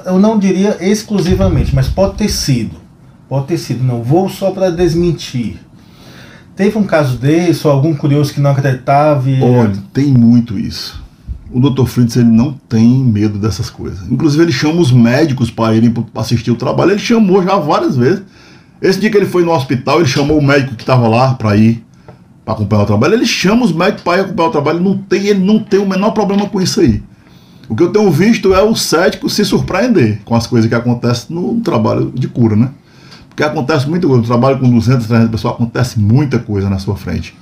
eu não diria exclusivamente, mas pode ter sido. Pode ter sido, não vou só para desmentir. Teve um caso desse, ou algum curioso que não acreditava? E... Olha, tem muito isso o Dr. Fritz ele não tem medo dessas coisas. Inclusive, ele chama os médicos para irem assistir o trabalho. Ele chamou já várias vezes. Esse dia que ele foi no hospital, ele chamou o médico que estava lá para ir para acompanhar o trabalho. Ele chama os médicos para ir acompanhar o trabalho. Não tem, ele não tem o menor problema com isso aí. O que eu tenho visto é o cético se surpreender com as coisas que acontecem no trabalho de cura, né? Porque acontece muita coisa. No trabalho com 200, 300 pessoas, acontece muita coisa na sua frente.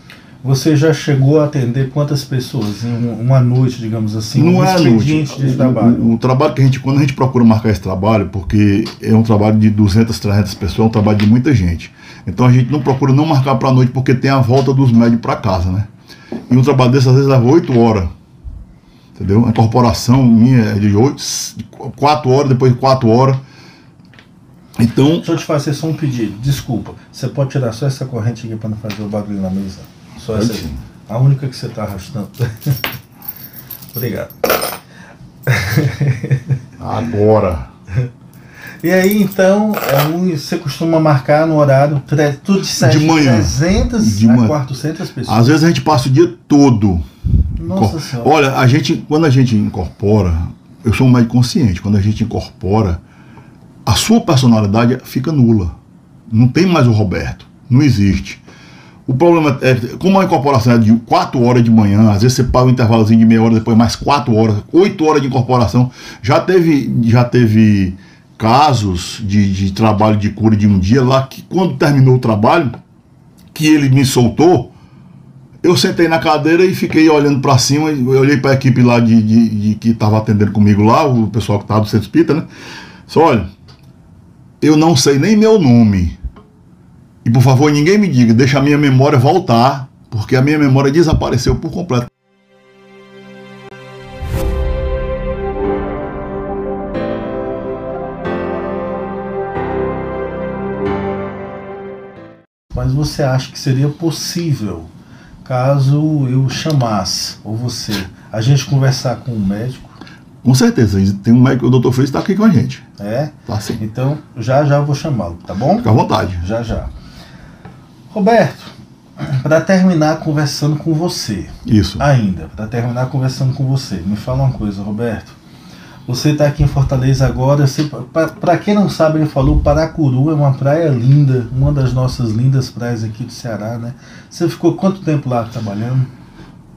Você já chegou a atender quantas pessoas em uma noite, digamos assim? Não um é noite. De trabalho? O, o, trabalho que a gente, quando a gente procura marcar esse trabalho, porque é um trabalho de 200, 300 pessoas, é um trabalho de muita gente. Então a gente não procura não marcar para a noite porque tem a volta dos médicos para casa, né? E um trabalho desse às vezes leva 8 horas. Entendeu? A incorporação minha é de 8, 4 horas, depois de 4 horas. Então. Deixa eu te fazer só um pedido. Desculpa. Você pode tirar só essa corrente aqui para não fazer o barulho na mesa? Só essa aí. A única que você está arrastando. Obrigado. Agora. E aí, então, é você costuma marcar no horário tudo de, 7, de manhã. 300 de a manhã. 400 pessoas. Às vezes a gente passa o dia todo. Nossa Senhora. Olha, a gente, quando a gente incorpora, eu sou um médico consciente, quando a gente incorpora, a sua personalidade fica nula. Não tem mais o Roberto. Não existe. O problema é, como a incorporação é de 4 horas de manhã, às vezes você paga um intervalozinho de meia hora, depois mais 4 horas, 8 horas de incorporação. Já teve, já teve casos de, de trabalho de cura de um dia lá que quando terminou o trabalho, que ele me soltou, eu sentei na cadeira e fiquei olhando para cima, eu olhei para a equipe lá de, de, de que estava atendendo comigo lá, o pessoal que estava do Centro Espírita, né? Só olha, eu não sei nem meu nome e por favor, ninguém me diga, deixa a minha memória voltar, porque a minha memória desapareceu por completo. Mas você acha que seria possível, caso eu chamasse, ou você, a gente conversar com o um médico? Com certeza, tem um médico, o doutor Freitas está aqui com a gente. É? Tá sim. Então, já já vou chamá-lo, tá bom? Fica à vontade. Já já. Roberto, para terminar conversando com você. Isso. Ainda, para terminar conversando com você, me fala uma coisa, Roberto. Você está aqui em Fortaleza agora. Para quem não sabe, ele falou Paracuru é uma praia linda, uma das nossas lindas praias aqui do Ceará, né? Você ficou quanto tempo lá trabalhando?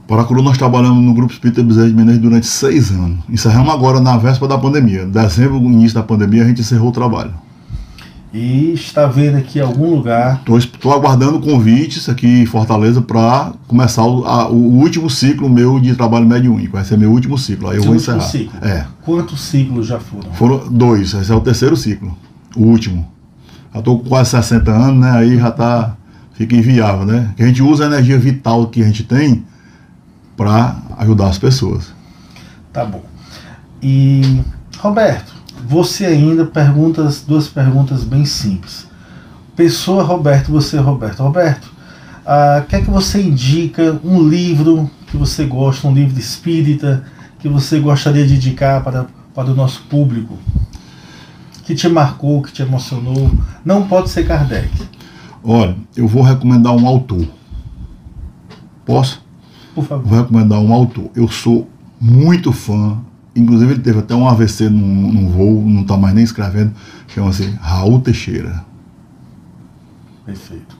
Paracuru nós trabalhamos no Grupo Espírita Bezerra de Menezes durante seis anos. Encerramos agora na véspera da pandemia. Dezembro, início da pandemia, a gente encerrou o trabalho e está vendo aqui algum lugar. Estou aguardando convites aqui em Fortaleza para começar o, a, o, último ciclo meu de trabalho médio único. Vai ser meu último ciclo. Aí eu vou encerrar. Ciclo. É. Quantos ciclos já foram? Foram dois. Esse é o terceiro ciclo. O último. Já estou com quase 60 anos, né? Aí já tá. Fica inviável, né? Que a gente usa a energia vital que a gente tem para ajudar as pessoas. Tá bom. E Roberto, você ainda pergunta duas perguntas bem simples. Pessoa Roberto, você Roberto. Roberto, ah, quer que você indica um livro que você gosta, um livro espírita que você gostaria de indicar para, para o nosso público? Que te marcou, que te emocionou? Não pode ser Kardec. Olha, eu vou recomendar um autor. Posso? Por favor. Vou recomendar um autor. Eu sou muito fã. Inclusive, ele teve até um AVC num, num voo, não está mais nem escrevendo. Chama-se Raul Teixeira. Perfeito.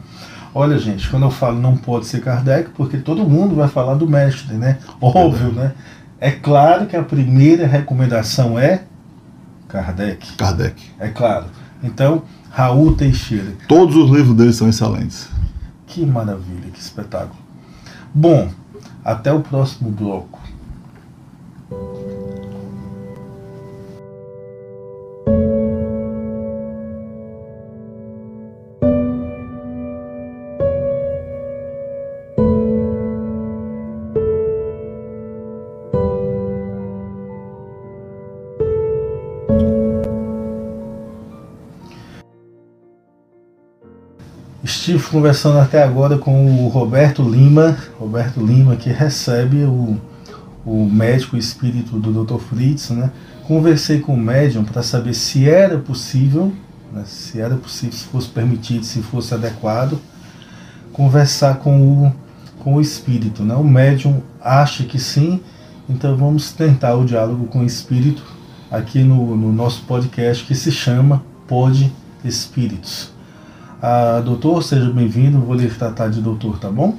Olha, gente, quando eu falo não pode ser Kardec, porque todo mundo vai falar do mestre, né? Óbvio, né? É claro que a primeira recomendação é Kardec. Kardec. É claro. Então, Raul Teixeira. Todos os livros dele são excelentes. Que maravilha, que espetáculo. Bom, até o próximo bloco. Estive conversando até agora com o Roberto Lima, Roberto Lima que recebe o, o médico espírito do Dr. Fritz, né? Conversei com o médium para saber se era possível, né? se era possível, se fosse permitido, se fosse adequado, conversar com o, com o espírito, né? O médium acha que sim, então vamos tentar o diálogo com o espírito aqui no, no nosso podcast que se chama Pod Espíritos. Ah, doutor, seja bem-vindo. Vou lhe tratar de doutor, tá bom?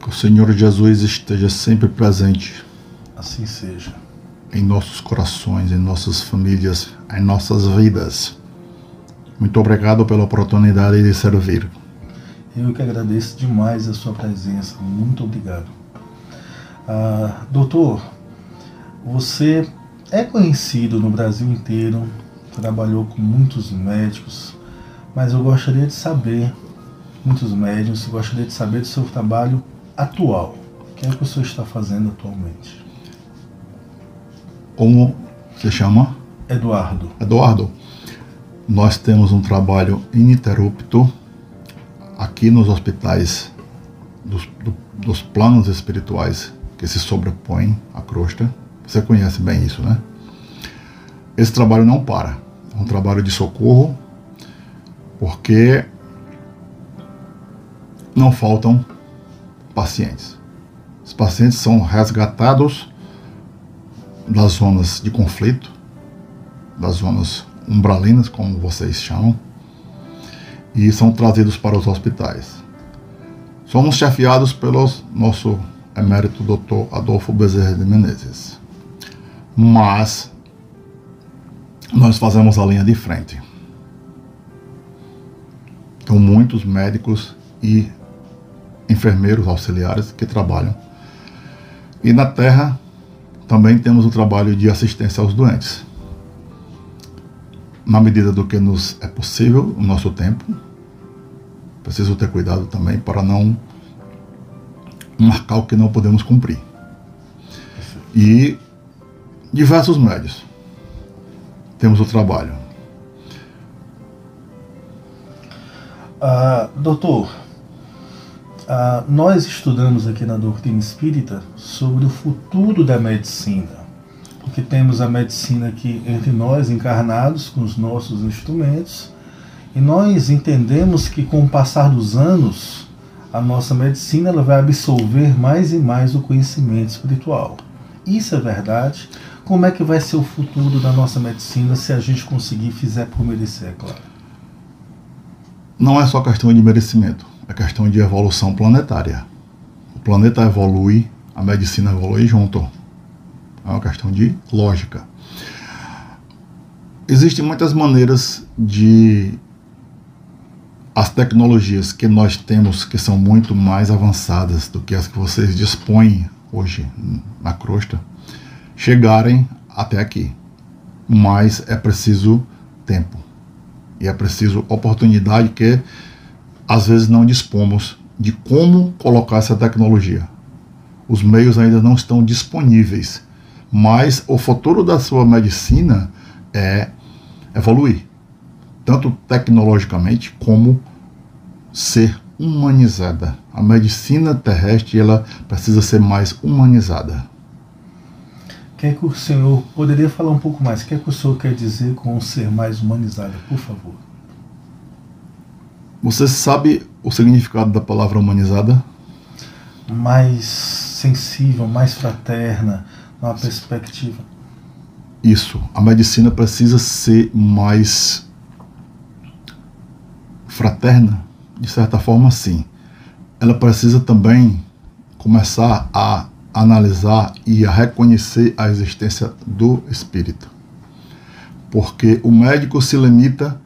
Que o Senhor Jesus esteja sempre presente Assim seja. em nossos corações, em nossas famílias, em nossas vidas. Muito obrigado pela oportunidade de servir. Eu que agradeço demais a sua presença. Muito obrigado. Ah, doutor, você é conhecido no Brasil inteiro, trabalhou com muitos médicos, mas eu gostaria de saber, muitos médicos, eu gostaria de saber do seu trabalho atual. O que é que o senhor está fazendo atualmente? Como se chama? Eduardo. Eduardo, nós temos um trabalho ininterrupto aqui nos hospitais dos, do, dos planos espirituais que se sobrepõem à crosta. Você conhece bem isso, né? Esse trabalho não para. É um trabalho de socorro, porque não faltam pacientes. Os pacientes são resgatados das zonas de conflito, das zonas umbralinas, como vocês chamam, e são trazidos para os hospitais. Somos chefiados pelo nosso emérito Dr. Adolfo Bezerra de Menezes. Mas nós fazemos a linha de frente. Então, muitos médicos e enfermeiros auxiliares que trabalham. E na Terra também temos o trabalho de assistência aos doentes. Na medida do que nos é possível, o nosso tempo, preciso ter cuidado também para não marcar o que não podemos cumprir. E diversos médios. Temos o trabalho. Ah, doutor, ah, nós estudamos aqui na doutrina espírita sobre o futuro da medicina. Porque temos a medicina aqui entre nós, encarnados, com os nossos instrumentos, e nós entendemos que com o passar dos anos, a nossa medicina ela vai absorver mais e mais o conhecimento espiritual. Isso é verdade. Como é que vai ser o futuro da nossa medicina se a gente conseguir fizer por merecer, é claro? Não é só questão de merecimento, é questão de evolução planetária. O planeta evolui, a medicina evolui junto. É uma questão de lógica. Existem muitas maneiras de as tecnologias que nós temos, que são muito mais avançadas do que as que vocês dispõem hoje na crosta, chegarem até aqui. Mas é preciso tempo. E é preciso oportunidade que às vezes não dispomos de como colocar essa tecnologia. Os meios ainda não estão disponíveis, mas o futuro da sua medicina é evoluir tanto tecnologicamente como ser humanizada. A medicina terrestre ela precisa ser mais humanizada. O que é que o senhor poderia falar um pouco mais? O que é que o senhor quer dizer com ser mais humanizado, por favor? Você sabe o significado da palavra humanizada? Mais sensível, mais fraterna, uma perspectiva. Isso. A medicina precisa ser mais fraterna, de certa forma, sim. Ela precisa também começar a analisar e a reconhecer a existência do espírito. Porque o médico se limita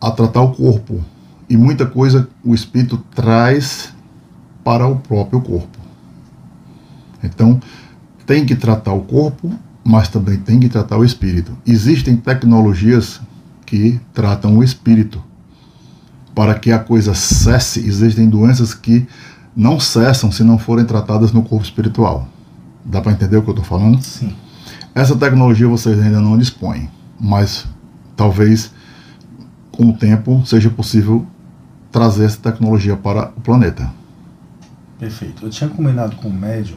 a tratar o corpo e muita coisa o espírito traz para o próprio corpo. Então, tem que tratar o corpo, mas também tem que tratar o espírito. Existem tecnologias que tratam o espírito. Para que a coisa cesse, existem doenças que não cessam se não forem tratadas no corpo espiritual. Dá para entender o que eu estou falando? Sim. Essa tecnologia vocês ainda não dispõem, mas talvez com o tempo seja possível trazer essa tecnologia para o planeta. Perfeito. Eu tinha combinado com o médium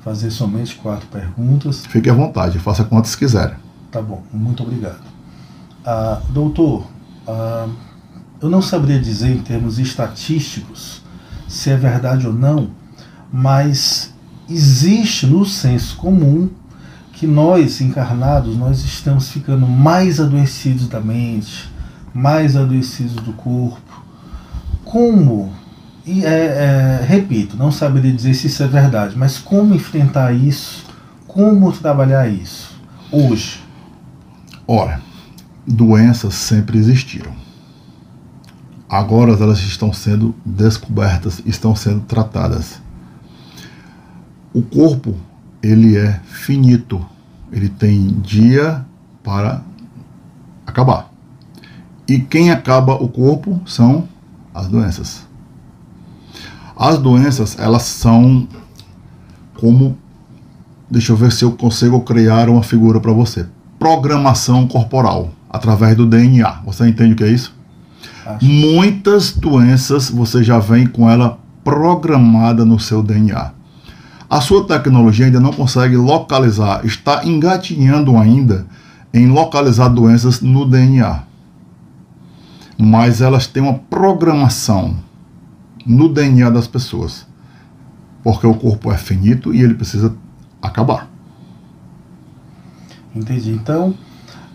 fazer somente quatro perguntas. Fique à vontade, faça quantas quiser. Tá bom, muito obrigado. Ah, doutor, ah, eu não saberia dizer em termos estatísticos se é verdade ou não, mas existe no senso comum que nós encarnados nós estamos ficando mais adoecidos da mente, mais adoecidos do corpo. Como e é, é, repito, não saberia dizer se isso é verdade, mas como enfrentar isso, como trabalhar isso hoje? Ora, doenças sempre existiram agora elas estão sendo descobertas, estão sendo tratadas. O corpo, ele é finito, ele tem dia para acabar. E quem acaba o corpo são as doenças. As doenças, elas são como deixa eu ver se eu consigo criar uma figura para você. Programação corporal através do DNA. Você entende o que é isso? Acho. Muitas doenças você já vem com ela programada no seu DNA. A sua tecnologia ainda não consegue localizar, está engatinhando ainda em localizar doenças no DNA. Mas elas têm uma programação no DNA das pessoas. Porque o corpo é finito e ele precisa acabar. Entendi. Então,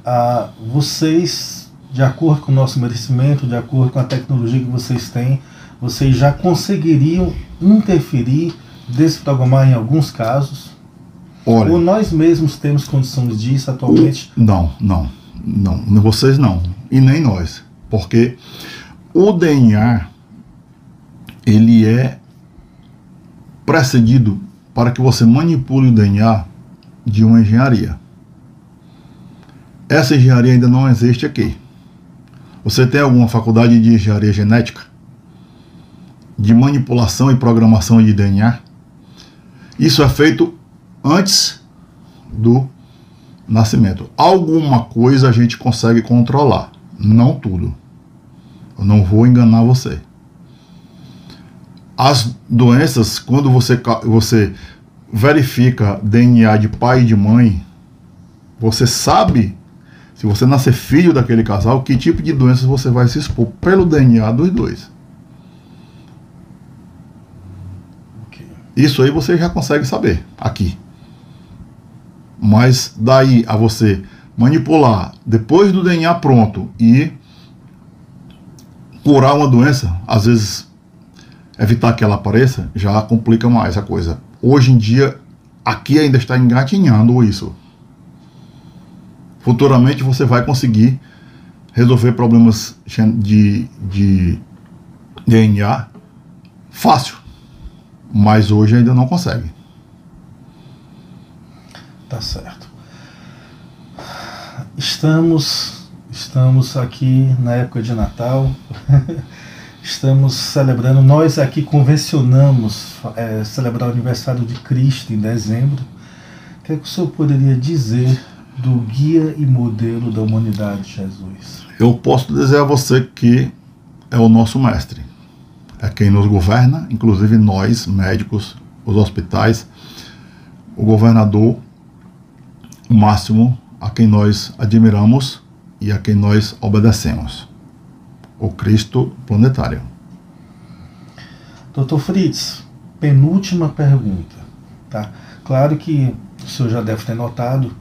ah, vocês de acordo com o nosso merecimento, de acordo com a tecnologia que vocês têm, vocês já conseguiriam interferir, desprogramar em alguns casos? Olha, Ou nós mesmos temos condições disso atualmente? Não, não, não. Vocês não. E nem nós. Porque o DNA, ele é precedido para que você manipule o DNA de uma engenharia. Essa engenharia ainda não existe aqui. Você tem alguma faculdade de engenharia genética? De manipulação e programação de DNA? Isso é feito antes do nascimento. Alguma coisa a gente consegue controlar, não tudo. Eu não vou enganar você. As doenças, quando você, você verifica DNA de pai e de mãe, você sabe se você nascer filho daquele casal, que tipo de doenças você vai se expor pelo DNA dos dois. Okay. Isso aí você já consegue saber aqui. Mas daí a você manipular depois do DNA pronto e curar uma doença, às vezes evitar que ela apareça, já complica mais a coisa. Hoje em dia, aqui ainda está engatinhando isso futuramente você vai conseguir resolver problemas de, de DNA fácil, mas hoje ainda não consegue. Tá certo. Estamos estamos aqui na época de Natal. estamos celebrando, nós aqui convencionamos é, celebrar o aniversário de Cristo em dezembro. O que, é que o senhor poderia dizer do guia e modelo da humanidade, Jesus? Eu posso dizer a você que é o nosso mestre. É quem nos governa, inclusive nós, médicos, os hospitais, o governador o máximo a quem nós admiramos e a quem nós obedecemos, o Cristo planetário. Doutor Fritz, penúltima pergunta. Tá? Claro que o senhor já deve ter notado,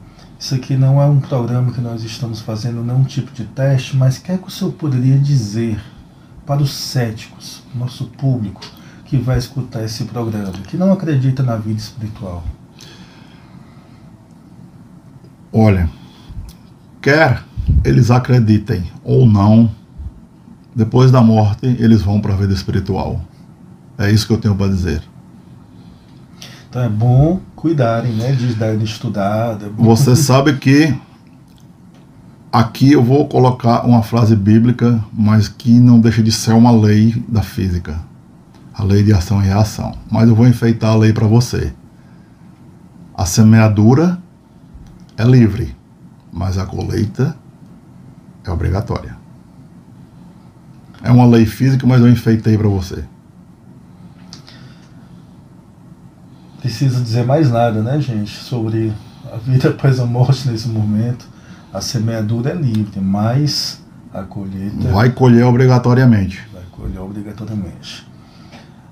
isso aqui não é um programa que nós estamos fazendo, não é um tipo de teste, mas o que é que o senhor poderia dizer para os céticos, nosso público, que vai escutar esse programa, que não acredita na vida espiritual? Olha, quer eles acreditem ou não, depois da morte eles vão para a vida espiritual. É isso que eu tenho para dizer. Então é bom cuidarem, né, de darem estudada. É Você sabe que aqui eu vou colocar uma frase bíblica, mas que não deixa de ser uma lei da física. A lei de ação e reação. Mas eu vou enfeitar a lei para você. A semeadura é livre, mas a colheita é obrigatória. É uma lei física, mas eu enfeitei para você. Precisa dizer mais nada, né, gente, sobre a vida após a morte nesse momento. A semeadura é livre, mas a colheita. Vai colher obrigatoriamente. Vai colher obrigatoriamente.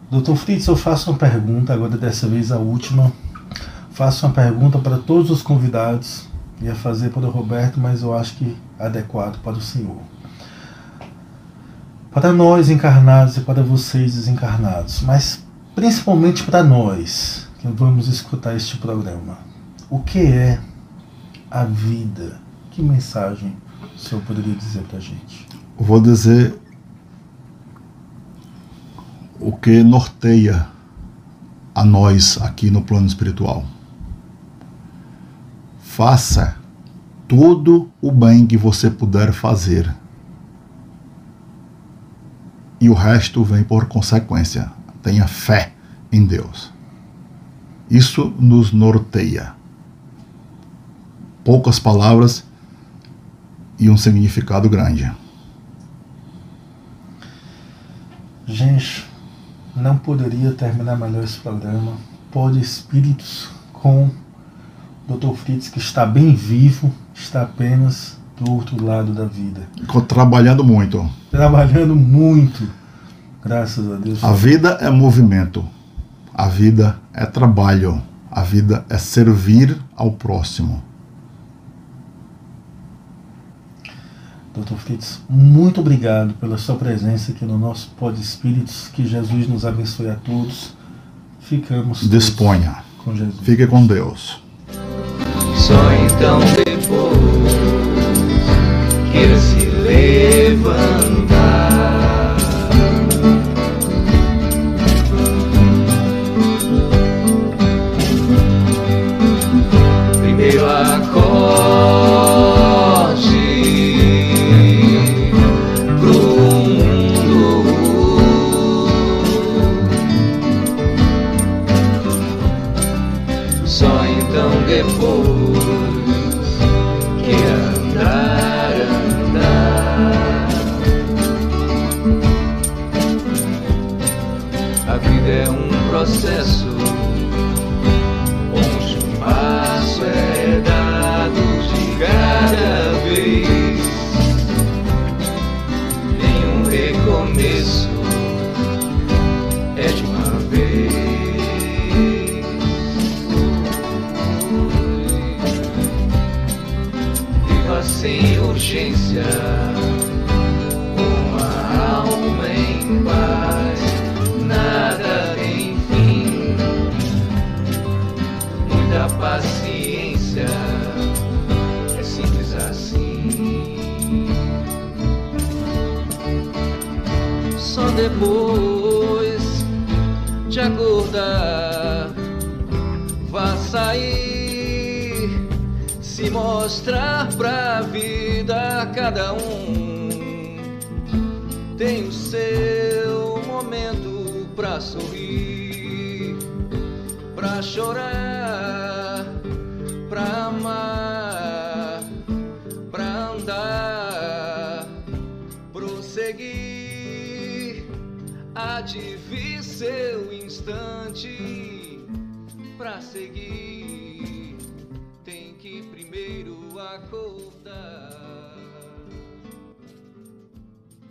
Doutor Fritz, eu faço uma pergunta, agora dessa vez a última. Faço uma pergunta para todos os convidados. Ia fazer para o Roberto, mas eu acho que adequado para o senhor. Para nós encarnados e para vocês desencarnados, mas principalmente para nós vamos escutar este programa. O que é a vida? Que mensagem o senhor poderia dizer para a gente? Vou dizer o que norteia a nós aqui no plano espiritual. Faça todo o bem que você puder fazer. E o resto vem por consequência. Tenha fé em Deus. Isso nos norteia. Poucas palavras e um significado grande. Gente, não poderia terminar melhor esse programa. Pode Espíritos com Dr. Fritz, que está bem vivo, está apenas do outro lado da vida. Trabalhando muito. Trabalhando muito. Graças a Deus. A vida é movimento. A vida é trabalho. A vida é servir ao próximo. Dr. Fritz, muito obrigado pela sua presença aqui no nosso Pod Espíritos. Que Jesus nos abençoe a todos. Ficamos Disponha. com Jesus. Fique com Deus. Só então depois queira se levantar.